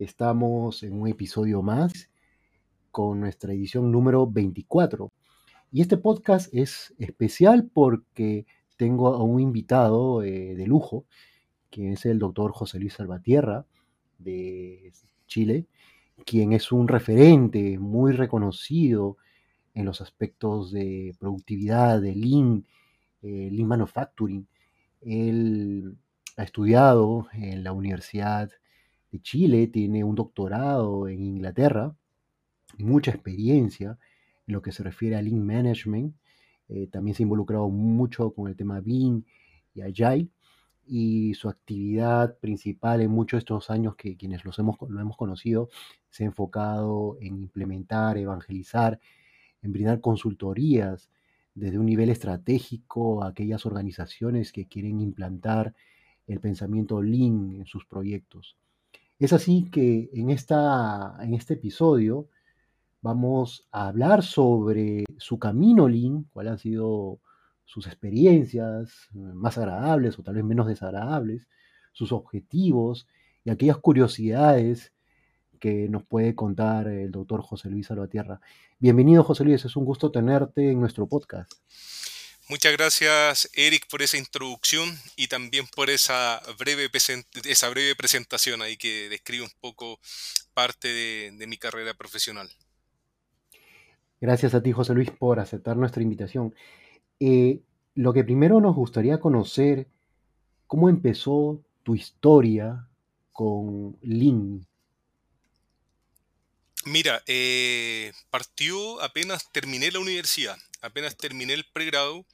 Estamos en un episodio más con nuestra edición número 24. Y este podcast es especial porque tengo a un invitado eh, de lujo, que es el doctor José Luis Salvatierra de Chile, quien es un referente muy reconocido en los aspectos de productividad, de Lean, eh, Lean Manufacturing. Él ha estudiado en la Universidad de Chile, tiene un doctorado en Inglaterra, mucha experiencia en lo que se refiere a Lean Management. Eh, también se ha involucrado mucho con el tema Lean y Agile. Y su actividad principal en muchos de estos años que quienes los hemos, lo hemos conocido se ha enfocado en implementar, evangelizar, en brindar consultorías desde un nivel estratégico a aquellas organizaciones que quieren implantar el pensamiento Lean en sus proyectos. Es así que en, esta, en este episodio vamos a hablar sobre su camino Lean, cuáles han sido sus experiencias más agradables o tal vez menos desagradables, sus objetivos y aquellas curiosidades que nos puede contar el doctor José Luis Salvatierra. Bienvenido José Luis, es un gusto tenerte en nuestro podcast. Muchas gracias, Eric, por esa introducción y también por esa breve, esa breve presentación ahí que describe un poco parte de, mi carrera profesional. Gracias a ti, José Luis, por aceptar nuestra invitación. Eh, lo que primero nos gustaría conocer, ¿cómo empezó tu historia con Lin? Mira, eh, partió apenas terminé la universidad, apenas terminé el pregrado,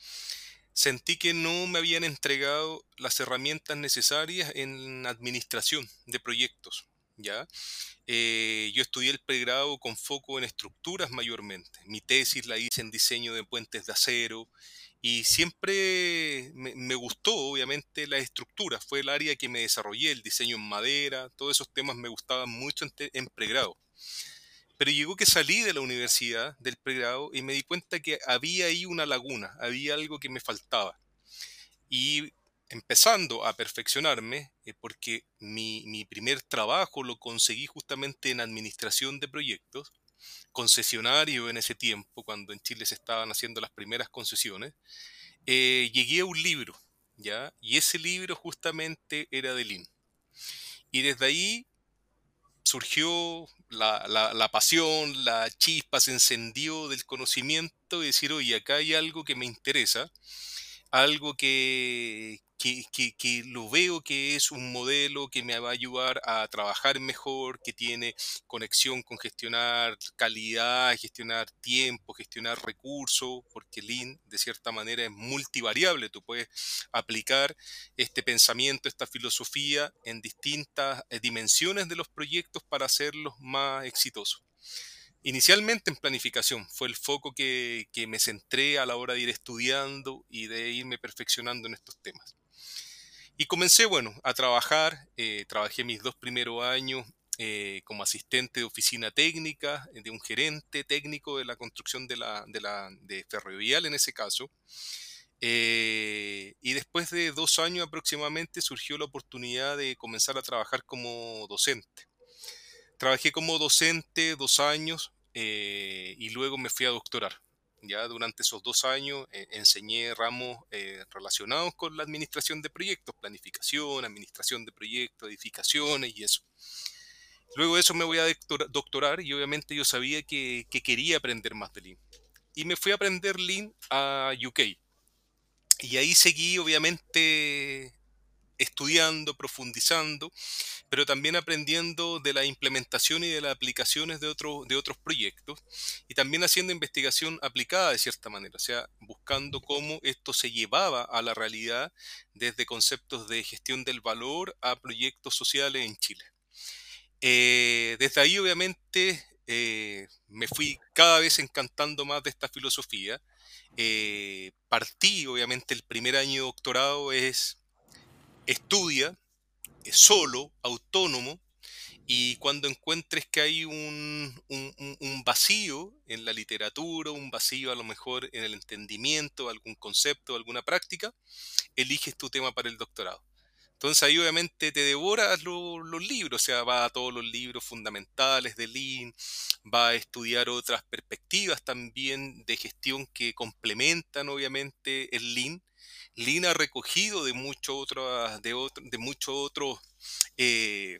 sentí que no me habían entregado las herramientas necesarias en administración de proyectos. ¿ya? Eh, yo estudié el pregrado con foco en estructuras mayormente. Mi tesis la hice en diseño de puentes de acero y siempre me, gustó, obviamente, la estructura. Fue el área que me desarrollé, el diseño en madera, todos esos temas me gustaban mucho en, en pregrado. Pero llegó que salí de la universidad, del pregrado, y me di cuenta que había ahí una laguna, había algo que me faltaba. Y empezando a perfeccionarme, eh, porque mi, mi, primer trabajo lo conseguí justamente en administración de proyectos, concesionario en ese tiempo, cuando en Chile se estaban haciendo las primeras concesiones, eh, llegué a un libro, ¿ya? Y ese libro justamente era de Lean. Y desde ahí surgió la, la, pasión, la chispa se encendió del conocimiento y decir, oye, acá hay algo que me interesa, algo que, que, lo veo que es un modelo que me va a ayudar a trabajar mejor, que tiene conexión con gestionar calidad, gestionar tiempo, gestionar recursos, porque Lean de cierta manera es multivariable, tú puedes aplicar este pensamiento, esta filosofía en distintas eh, dimensiones de los proyectos para hacerlos más exitosos. Inicialmente en planificación fue el foco que, que, me centré a la hora de ir estudiando y de irme perfeccionando en estos temas. Y comencé, bueno, a trabajar. Eh, trabajé mis dos primeros años eh, como asistente de oficina técnica, de un gerente técnico de la construcción de, la, de, la, de ferrovial en ese caso. Eh, y después de dos años aproximadamente surgió la oportunidad de comenzar a trabajar como docente. Trabajé como docente dos años y luego me fui a doctorar. Ya durante esos dos años eh, enseñé ramos eh, relacionados con la administración de proyectos, planificación, administración de proyectos, edificaciones y eso. Luego de eso me voy a doctorar y obviamente yo sabía que, que quería aprender más de Lean. Y me fui a aprender Lean a UK. Y ahí seguí obviamente estudiando, profundizando, pero también aprendiendo de la implementación y de las aplicaciones de, de otros proyectos y también haciendo investigación aplicada de cierta manera, o sea, buscando cómo esto se llevaba a la realidad desde conceptos de gestión del valor a proyectos sociales en Chile. Eh, desde ahí obviamente eh, me fui cada vez encantando más de esta filosofía. Eh, partí, obviamente, el primer año de doctorado es estudia solo, autónomo, y cuando encuentres que hay un, vacío en la literatura, un vacío a lo mejor en el entendimiento, algún concepto, alguna práctica, eliges tu tema para el doctorado. Entonces ahí obviamente te devoras los libros, o sea, va a todos los libros fundamentales de Lean, va a estudiar otras perspectivas también de gestión que complementan obviamente el Lean. Lean ha recogido de muchos otros de, de muchos otros eh,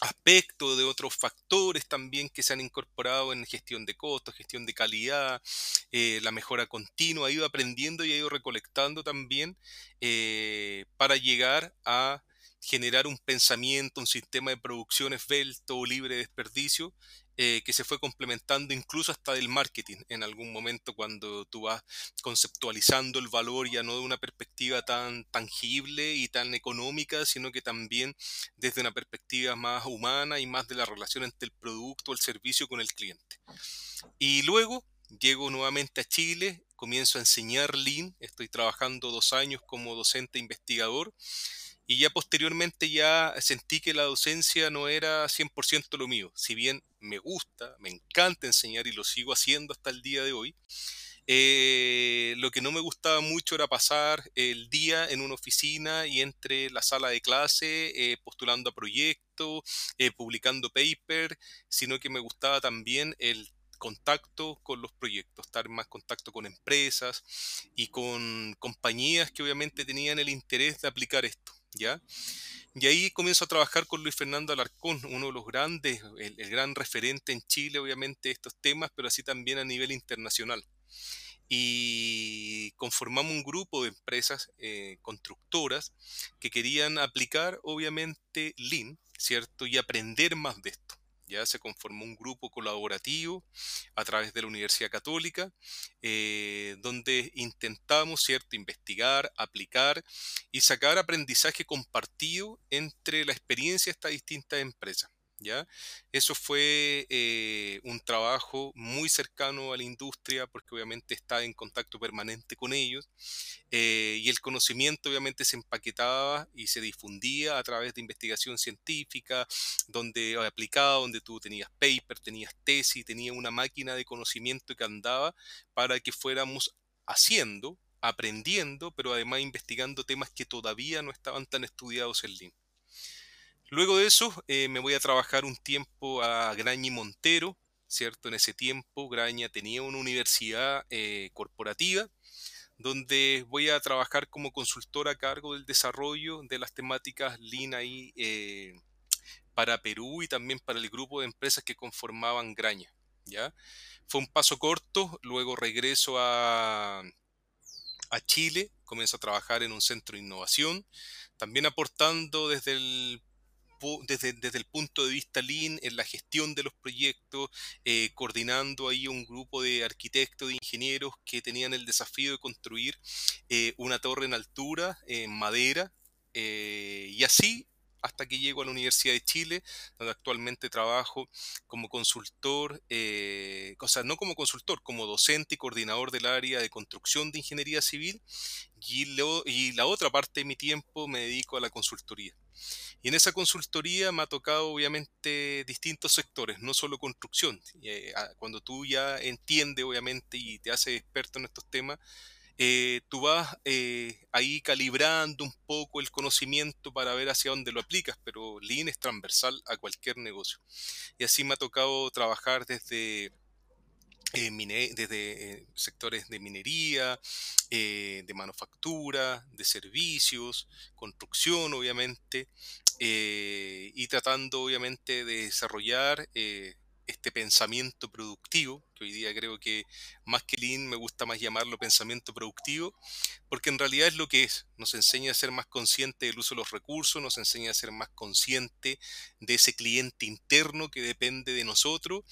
aspectos, de otros factores también que se han incorporado en gestión de costos, gestión de calidad, eh, la mejora continua, ha ido aprendiendo y ha ido recolectando también eh, para llegar a generar un pensamiento, un sistema de producción esbelto, libre de desperdicio, eh, que se fue complementando incluso hasta del marketing en algún momento cuando tú vas conceptualizando el valor ya no de una perspectiva tan tangible y tan económica, sino que también desde una perspectiva más humana y más de la relación entre el producto el servicio con el cliente. Y luego llego nuevamente a Chile, comienzo a enseñar Lean, estoy trabajando dos años como docente investigador y ya posteriormente ya sentí que la docencia no era 100% lo mío. Si bien me gusta, me encanta enseñar y lo sigo haciendo hasta el día de hoy, eh, lo que no me gustaba mucho era pasar el día en una oficina y entre la sala de clase eh, postulando a proyectos, eh, publicando paper, sino que me gustaba también el contacto con los proyectos, estar más contacto con empresas y con compañías que obviamente tenían el interés de aplicar esto. ¿Ya? Y ahí comienzo a trabajar con Luis Fernando Alarcón, uno de los grandes, el, gran referente en Chile, obviamente, de estos temas, pero así también a nivel internacional. Y conformamos un grupo de empresas eh, constructoras que querían aplicar, obviamente, Lean, ¿cierto? Y aprender más de esto ya se conformó un grupo colaborativo a través de la Universidad Católica, eh, donde intentamos, ¿cierto?, investigar, aplicar y sacar aprendizaje compartido entre la experiencia de estas distintas empresas. ¿Ya? Eso fue eh, un trabajo muy cercano a la industria porque obviamente está en contacto permanente con ellos eh, y el conocimiento obviamente se empaquetaba y se difundía a través de investigación científica, donde aplicaba, donde tú tenías paper, tenías tesis, tenías una máquina de conocimiento que andaba para que fuéramos haciendo, aprendiendo, pero además investigando temas que todavía no estaban tan estudiados en línea. Luego de eso eh, me voy a trabajar un tiempo a Graña y Montero, ¿cierto? En ese tiempo Graña tenía una universidad eh, corporativa donde voy a trabajar como consultor a cargo del desarrollo de las temáticas Lean eh, para Perú y también para el grupo de empresas que conformaban Graña, ¿ya? Fue un paso corto, luego regreso a, a Chile, comienzo a trabajar en un centro de innovación, también aportando desde el desde, el punto de vista Lean en la gestión de los proyectos, eh, coordinando ahí un grupo de arquitectos, de ingenieros que tenían el desafío de construir eh, una torre en altura, en madera, eh, y así hasta que llego a la Universidad de Chile, donde actualmente trabajo como consultor, o sea, no como consultor, como docente y coordinador del área de construcción de ingeniería civil, y, y la otra parte de mi tiempo me dedico a la consultoría. Y en esa consultoría me ha tocado obviamente distintos sectores, no solo construcción. Eh, cuando tú ya entiendes obviamente y te haces experto en estos temas, eh, tú vas eh, ahí calibrando un poco el conocimiento para ver hacia dónde lo aplicas, pero Lean es transversal a cualquier negocio. Y así me ha tocado trabajar desde desde sectores de minería, de manufactura, de servicios, construcción, obviamente, eh, y tratando obviamente de desarrollar eh, este pensamiento productivo, que hoy día creo que más que Lean me gusta más llamarlo pensamiento productivo, porque en realidad es lo que es, nos enseña a ser más consciente del uso de los recursos, nos enseña a ser más consciente de ese cliente interno que depende de nosotros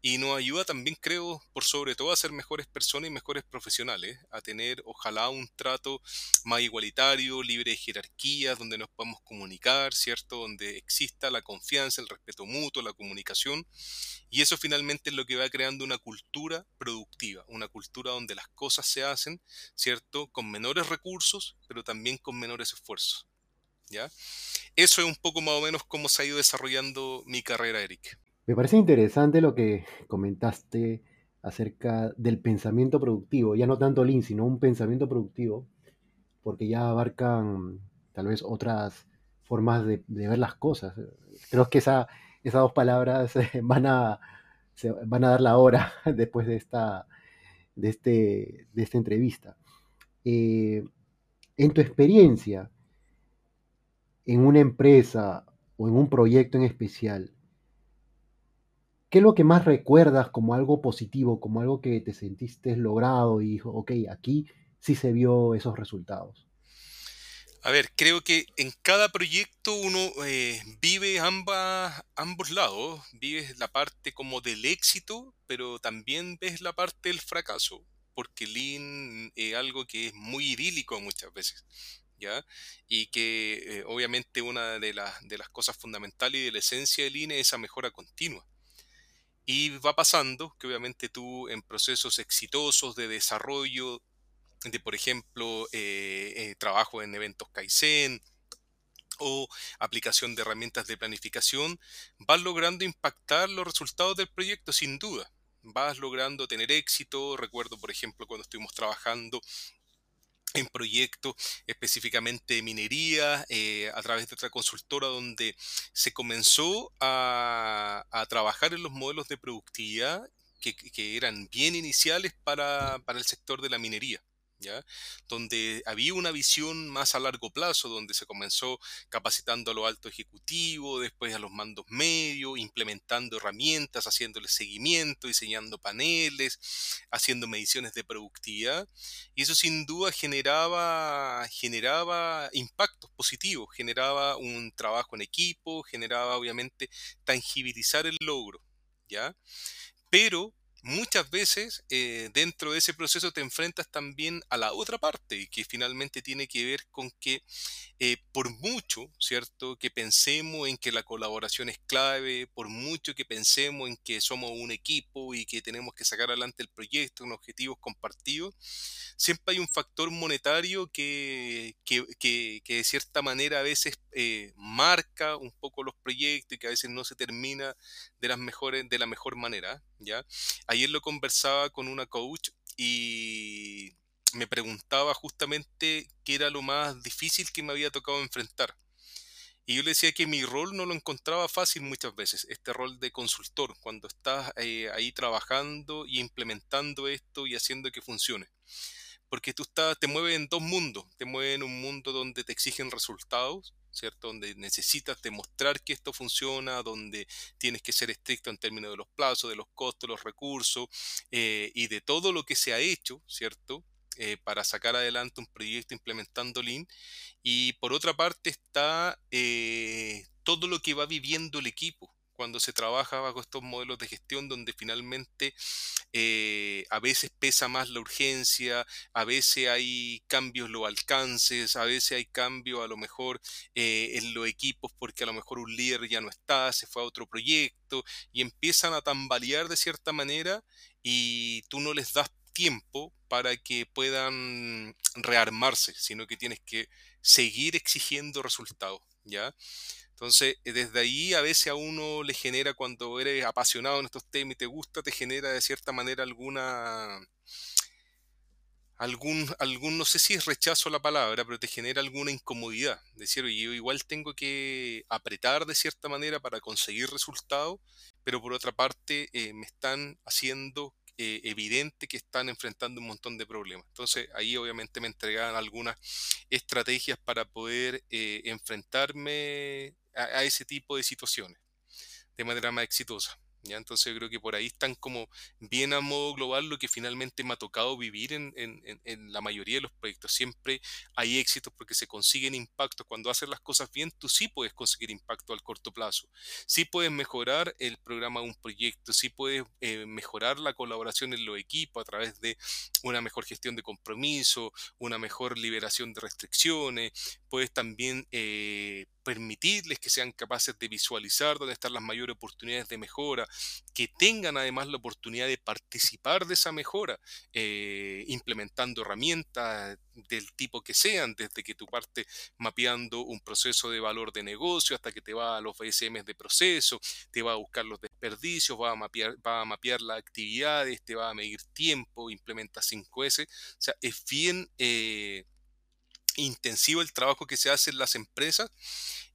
y nos ayuda también, creo, por sobre todo a ser mejores personas y mejores profesionales, a tener ojalá un trato más igualitario, libre de jerarquías, donde nos podamos comunicar, ¿cierto? Donde exista la confianza, el respeto mutuo, la comunicación y eso finalmente es lo que va creando una cultura productiva, una cultura donde las cosas se hacen, ¿cierto? Con menores recursos, pero también con menores esfuerzos. ¿Ya? Eso es un poco más o menos cómo se ha ido desarrollando mi carrera, Eric. Me parece interesante lo que comentaste acerca del pensamiento productivo, ya no tanto Lean, sino un pensamiento productivo, porque ya abarcan tal vez otras formas de, ver las cosas. Creo que esa, esas dos palabras van a, van a dar la hora después de esta, de este, de esta entrevista. Eh, en tu experiencia, en una empresa o en un proyecto en especial, ¿qué es lo que más recuerdas como algo positivo, como algo que te sentiste logrado y dijo, ok, aquí sí se vio esos resultados? A ver, creo que en cada proyecto uno eh, vive ambas, ambos lados, vives la parte como del éxito, pero también ves la parte del fracaso, porque Lean es algo que es muy idílico muchas veces. ¿Ya? Y que eh, obviamente una de, de las cosas fundamentales y de la esencia del Lean es esa mejora continua. Y va pasando que obviamente tú en procesos exitosos de desarrollo de, por ejemplo, eh, eh, trabajo en eventos Kaizen o aplicación de herramientas de planificación, vas logrando impactar los resultados del proyecto sin duda. Vas logrando tener éxito. Recuerdo, por ejemplo, cuando estuvimos trabajando en proyectos específicamente de minería eh, a través de otra consultora donde se comenzó a, a, trabajar en los modelos de productividad que, que eran bien iniciales para, para el sector de la minería. Donde había una visión más a largo plazo, donde se comenzó capacitando a lo alto ejecutivo, después a los mandos medios, implementando herramientas, haciéndole seguimiento, diseñando paneles, haciendo mediciones de productividad. Y eso sin duda generaba, generaba impactos positivos, generaba un trabajo en equipo, generaba obviamente tangibilizar el logro. ¿ya? Pero muchas veces eh, dentro de ese proceso te enfrentas también a la otra parte, que finalmente tiene que ver con que eh, por mucho, ¿cierto?, que pensemos en que la colaboración es clave, por mucho que pensemos en que somos un equipo y que tenemos que sacar adelante el proyecto, con objetivos compartidos, siempre hay un factor monetario que, que, de cierta manera a veces eh, marca un poco los proyectos y que a veces no se termina de, las mejores, de la mejor manera, ¿ya? Ayer lo conversaba con una coach y me preguntaba justamente qué era lo más difícil que me había tocado enfrentar. Y yo le decía que mi rol no lo encontraba fácil muchas veces, este rol de consultor, cuando estás eh, ahí trabajando y implementando esto y haciendo que funcione. Porque tú estás, te mueves en dos mundos, te mueves en un mundo donde te exigen resultados ¿cierto? Donde necesitas demostrar que esto funciona, donde tienes que ser estricto en términos de los plazos, de los costos, los recursos eh, y de todo lo que se ha hecho, ¿cierto? Eh, para sacar adelante un proyecto implementando Lean. Y por otra parte está eh, todo lo que va viviendo el equipo, cuando se trabaja bajo estos modelos de gestión donde finalmente eh, a veces pesa más la urgencia, a veces hay cambios los alcances, a veces hay cambios a lo mejor eh, en los equipos porque a lo mejor un líder ya no está, se fue a otro proyecto y empiezan a tambalear de cierta manera y tú no les das tiempo para que puedan rearmarse, sino que tienes que seguir exigiendo resultados, ¿ya? Entonces, eh, desde ahí a veces a uno le genera, cuando eres apasionado en estos temas y te gusta, te genera de cierta manera alguna, algún, algún, no sé si es rechazo la palabra, pero te genera alguna incomodidad. Decir, oye, yo igual tengo que apretar de cierta manera para conseguir resultados, pero por otra parte eh, me están haciendo eh, evidente que están enfrentando un montón de problemas. Entonces ahí obviamente me entregaban algunas estrategias para poder eh, enfrentarme a, ese tipo de situaciones de manera más exitosa. Entonces creo que por ahí están como bien a modo global lo que finalmente me ha tocado vivir en, la mayoría de los proyectos. Siempre hay éxitos porque se consiguen impactos. Cuando haces las cosas bien, tú sí puedes conseguir impacto al corto plazo. Sí puedes mejorar el programa de un proyecto, sí puedes eh, mejorar la colaboración en los equipos a través de una mejor gestión de compromiso, una mejor liberación de restricciones. Puedes también... Eh, permitirles que sean capaces de visualizar dónde están las mayores oportunidades de mejora, que tengan además la oportunidad de participar de esa mejora, eh, implementando herramientas del tipo que sean, desde que tú partes mapeando un proceso de valor de negocio hasta que te va a los BSM de proceso, te va a buscar los desperdicios, va a mapear, va a mapear las actividades, te va a medir tiempo, implementa 5S. O sea, es bien... Eh, intensivo el trabajo que se hace en las empresas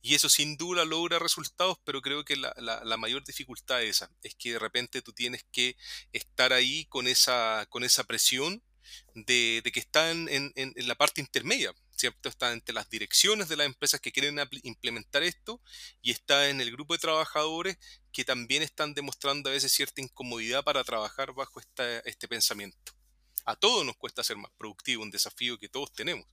y eso sin duda logra resultados, pero creo que la, mayor dificultad es esa, es que de repente tú tienes que estar ahí con esa, con esa presión de, de que están en, la parte intermedia, ¿cierto? Está entre las direcciones de las empresas que quieren implementar esto y está en el grupo de trabajadores que también están demostrando a veces cierta incomodidad para trabajar bajo este pensamiento. A todos nos cuesta ser más productivo, un desafío que todos tenemos.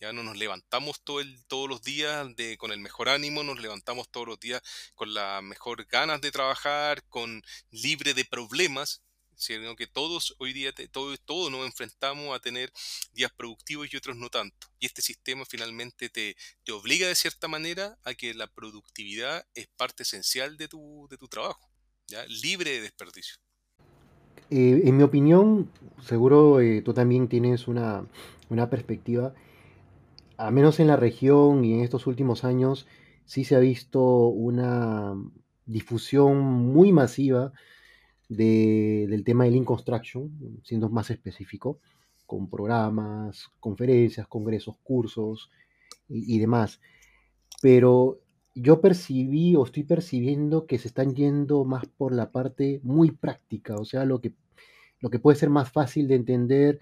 Ya no nos levantamos todo el, todos los días de, con el mejor ánimo, nos levantamos todos los días con la mejor ganas de trabajar, con libre de problemas, sino que todos hoy día, todos todo nos enfrentamos a tener días productivos y otros no tanto. Y este sistema finalmente te, te obliga de cierta manera a que la productividad es parte esencial de tu, de tu trabajo, ¿ya? libre de desperdicio. Eh, en mi opinión, seguro eh, tú también tienes una, una perspectiva a menos en la región y en estos últimos años, sí se ha visto una difusión muy masiva del tema del Lean Construction, siendo más específico, con programas, conferencias, congresos, cursos y, y demás. Pero yo percibí o estoy percibiendo que se están yendo más por la parte muy práctica, o sea, lo que, lo que puede ser más fácil de entender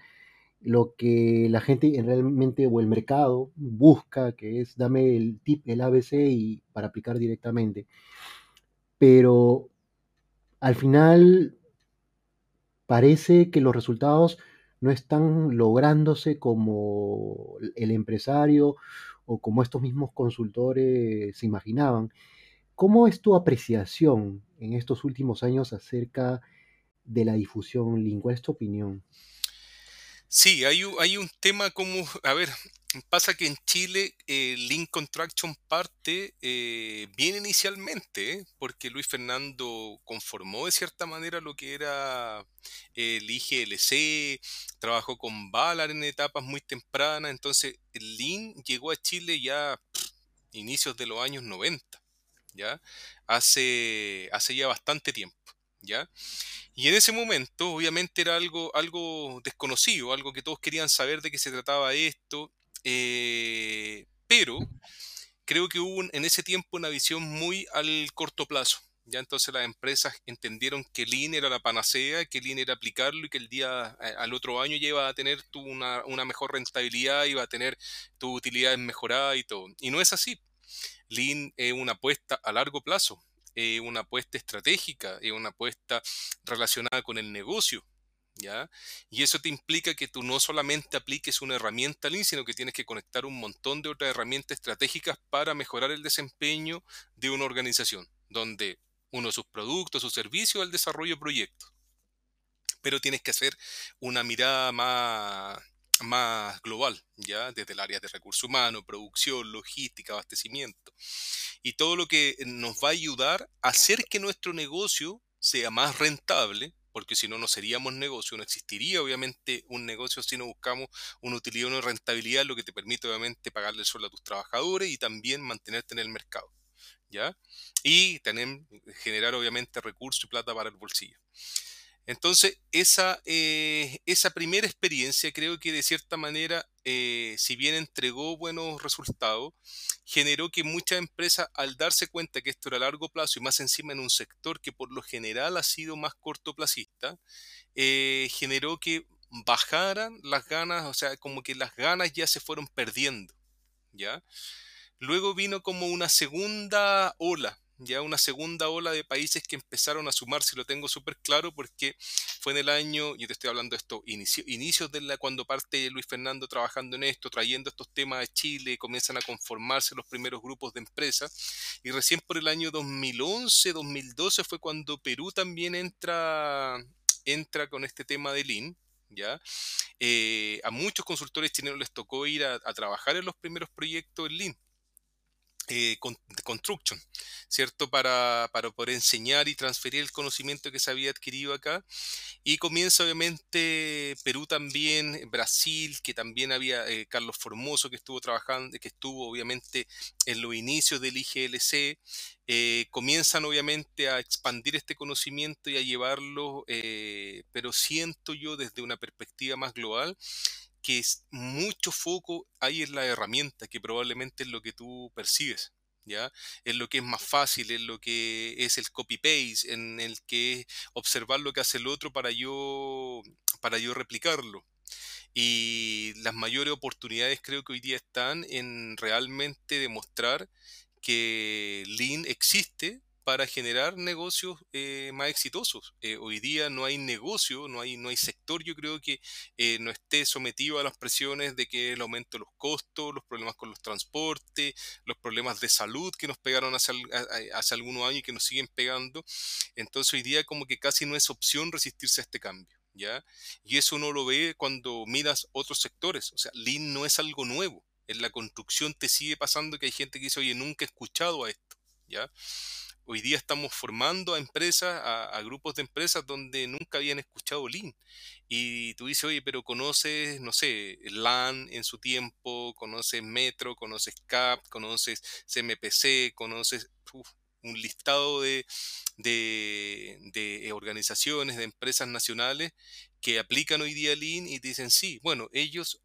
lo que la gente realmente o el mercado busca, que es dame el tip, el ABC y para aplicar directamente. Pero al final parece que los resultados no están lográndose como el empresario o como estos mismos consultores se imaginaban. ¿Cómo es tu apreciación en estos últimos años acerca de la difusión lingua? ¿Es tu opinión? Sí, hay, hay un tema como, a ver, pasa que en Chile el Link Contraction parte eh, bien inicialmente, ¿eh? porque Luis Fernando conformó de cierta manera lo que era el IGLC, trabajó con Ballard en etapas muy tempranas, entonces Lean llegó a Chile ya inicios de los años 90, ¿ya? Hace, hace ya bastante tiempo, ¿ya? Y en ese momento, obviamente, era algo, algo desconocido, algo que todos querían saber de qué se trataba esto, eh, pero creo que hubo en ese tiempo una visión muy al corto plazo. Ya entonces las empresas entendieron que Lean era la panacea, que Lean era aplicarlo y que el día eh, al otro año ya iba a tener tu una, una, mejor rentabilidad, iba a tener tus utilidades mejoradas y todo. Y no es así. Lean es una apuesta a largo plazo eh, una apuesta estratégica, es una apuesta relacionada con el negocio. ¿Ya? Y eso te implica que tú no solamente apliques una herramienta Lean, sino que tienes que conectar un montón de otras herramientas estratégicas para mejorar el desempeño de una organización, donde uno de sus productos, sus servicios, el desarrollo de proyectos. Pero tienes que hacer una mirada más, más global, ya desde el área de recursos humanos, producción, logística, abastecimiento y todo lo que nos va a ayudar a hacer que nuestro negocio sea más rentable, porque si no, no seríamos negocio, no existiría obviamente un negocio si no buscamos una utilidad, una rentabilidad, lo que te permite obviamente pagarle el sueldo a tus trabajadores y también mantenerte en el mercado, ¿ya? Y tener, generar obviamente recursos y plata para el bolsillo. Entonces, esa, eh, esa primera experiencia creo que de cierta manera, eh, si bien entregó buenos resultados, generó que muchas empresas, al darse cuenta que esto era a largo plazo y más encima en un sector que por lo general ha sido más cortoplacista, eh, generó que bajaran las ganas, o sea, como que las ganas ya se fueron perdiendo, ¿ya? Luego vino como una segunda ola, ya una segunda ola de países que empezaron a sumarse, lo tengo súper claro porque fue en el año, yo te estoy hablando de esto, inicio, inicios de la, cuando parte Luis Fernando trabajando en esto, trayendo estos temas de Chile, comienzan a conformarse los primeros grupos de empresas, y recién por el año 2011, 2012 fue cuando Perú también entra, entra con este tema de Lean, ¿ya? Eh, a muchos consultores chilenos les tocó ir a, a trabajar en los primeros proyectos en Lean eh, construction, ¿cierto? Para, para, poder enseñar y transferir el conocimiento que se había adquirido acá. Y comienza obviamente Perú también, Brasil, que también había eh, Carlos Formoso que estuvo trabajando, que estuvo obviamente en los inicios del IGLC. Eh, comienzan obviamente a expandir este conocimiento y a llevarlo, pero siento yo desde una perspectiva más global que mucho foco hay en la herramienta, que probablemente es lo que tú percibes. ¿Ya? Es lo que es más fácil, es lo que es el copy-paste, en el que es observar lo que hace el otro para yo, para yo replicarlo. Y las mayores oportunidades creo que hoy día están en realmente demostrar que Lean existe para generar negocios eh, más exitosos. Eh, hoy día no hay negocio, no hay, no hay sector, yo creo que eh, no esté sometido a las presiones de que el aumento de los costos, los problemas con los transportes, los problemas de salud que nos pegaron hace, hace algunos años y que nos siguen pegando. Entonces hoy día como que casi no es opción resistirse a este cambio. ¿Ya? Y eso uno lo ve cuando miras otros sectores. O sea, Lean no es algo nuevo. En la construcción te sigue pasando que hay gente que dice, oye, nunca he escuchado a esto, ¿ya? Hoy día estamos formando a empresas, a, grupos de empresas donde nunca habían escuchado Lean. Y tú dices, oye, pero conoces, no sé, LAN en su tiempo, conoces Metro, conoces CAP, conoces CMPC, conoces un listado de, de, organizaciones, de empresas nacionales que aplican hoy día Lean y dicen, sí, bueno, ellos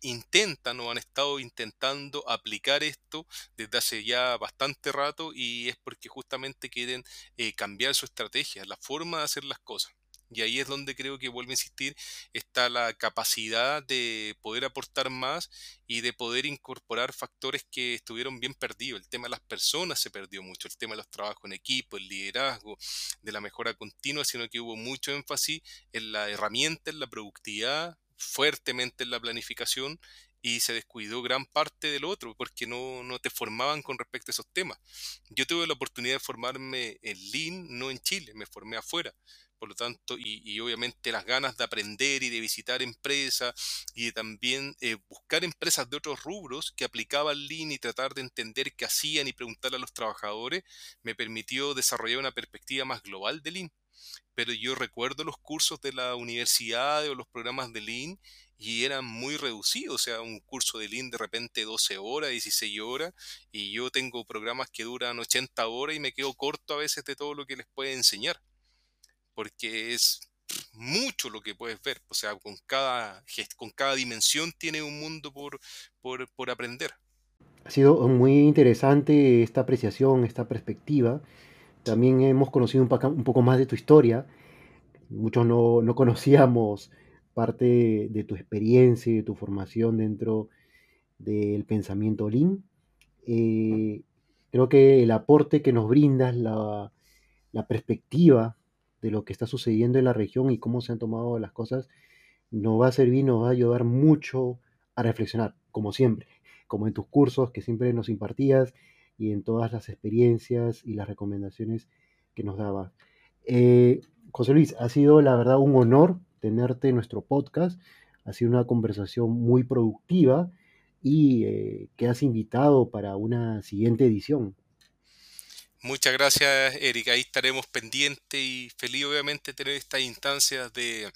intentan o han estado intentando aplicar esto desde hace ya bastante rato y es porque justamente quieren eh, cambiar su estrategia, la forma de hacer las cosas. Y ahí es donde creo que vuelvo a insistir, está la capacidad de poder aportar más y de poder incorporar factores que estuvieron bien perdidos. El tema de las personas se perdió mucho, el tema de los trabajos en equipo, el liderazgo, de la mejora continua, sino que hubo mucho énfasis en la herramienta, en la productividad, fuertemente en la planificación y se descuidó gran parte del otro porque no, no, te formaban con respecto a esos temas. Yo tuve la oportunidad de formarme en Lean, no en Chile, me formé afuera. Por lo tanto, y, obviamente las ganas de aprender y de visitar empresas y de también eh, buscar empresas de otros rubros que aplicaban Lean y tratar de entender qué hacían y preguntar a los trabajadores, me permitió desarrollar una perspectiva más global de Lean pero yo recuerdo los cursos de la universidad o los programas de Lean y eran muy reducidos, o sea, un curso de Lean de repente 12 horas, 16 horas, y yo tengo programas que duran 80 horas y me quedo corto a veces de todo lo que les puede enseñar, porque es mucho lo que puedes ver, o sea, con cada, con cada dimensión tiene un mundo por, por, por aprender. Ha sido muy interesante esta apreciación, esta perspectiva. También hemos conocido un, poco más de tu historia. Muchos no, conocíamos parte de tu experiencia y de tu formación dentro del pensamiento Lean. Eh, creo que el aporte que nos brindas, la, la, perspectiva de lo que está sucediendo en la región y cómo se han tomado las cosas, nos va a servir, nos va a ayudar mucho a reflexionar, como siempre, como en tus cursos que siempre nos impartías y en todas las experiencias y las recomendaciones que nos daba. Eh, José Luis, ha sido la verdad un honor tenerte en nuestro podcast. Ha sido una conversación muy productiva y eh, que has invitado para una siguiente edición. Muchas gracias, Erika. Ahí estaremos pendientes y feliz, obviamente, tener estas instancias de,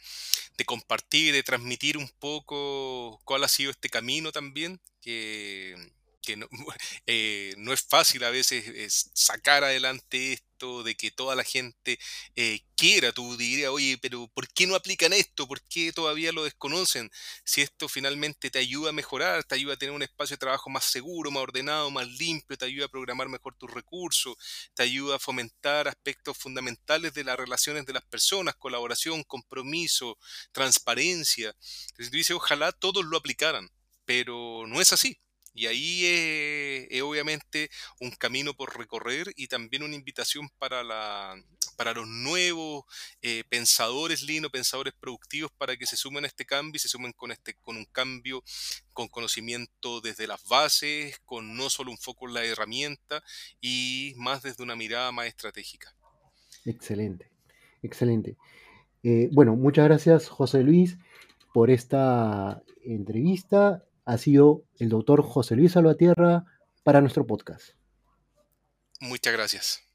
de, compartir, de transmitir un poco cuál ha sido este camino también, que que no, eh, no, es fácil a veces sacar adelante esto, de que toda la gente eh, quiera, tú dirías, oye, pero ¿por qué no aplican esto? ¿Por qué todavía lo desconocen? Si esto finalmente te ayuda a mejorar, te ayuda a tener un espacio de trabajo más seguro, más ordenado, más limpio, te ayuda a programar mejor tus recursos, te ayuda a fomentar aspectos fundamentales de las relaciones de las personas, colaboración, compromiso, transparencia. Entonces tú dices, ojalá todos lo aplicaran, pero no es así. Y ahí es, obviamente un camino por recorrer y también una invitación para, la, para los nuevos eh, pensadores Lino, pensadores productivos, para que se sumen a este cambio y se sumen con, este, con un cambio, con conocimiento desde las bases, con no solo un foco en la herramienta y más desde una mirada más estratégica. Excelente, excelente. Eh, bueno, muchas gracias José Luis por esta entrevista ha sido el doctor José Luis Salvatierra para nuestro podcast. Muchas gracias.